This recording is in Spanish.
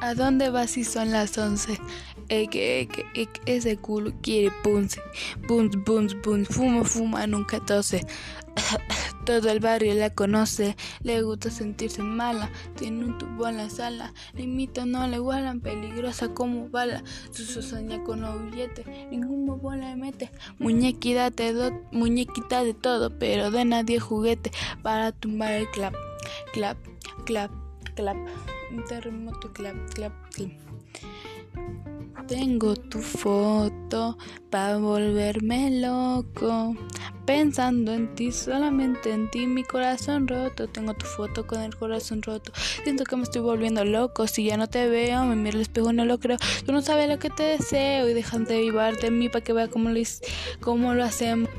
¿A dónde vas si son las once? Eh, que, que, ese culo quiere punce. Punz, punz, punz. Fuma, fuma, nunca tose. Todo el barrio la conoce, le gusta sentirse mala, tiene un tubo en la sala, limita no le igualan, peligrosa como bala, su sueña con los billetes, ningún bobo le mete, muñequita de, muñequita de todo, pero de nadie juguete, para tumbar el clap, clap, clap, clap, un terremoto, clap, clap, clap. Tengo tu foto para volverme loco. Pensando en ti, solamente en ti, mi corazón roto. Tengo tu foto con el corazón roto. Siento que me estoy volviendo loco. Si ya no te veo, me miro al espejo, no lo creo. Tú no sabes lo que te deseo y dejan de vivarte de mí para que vea cómo lo, cómo lo hacemos.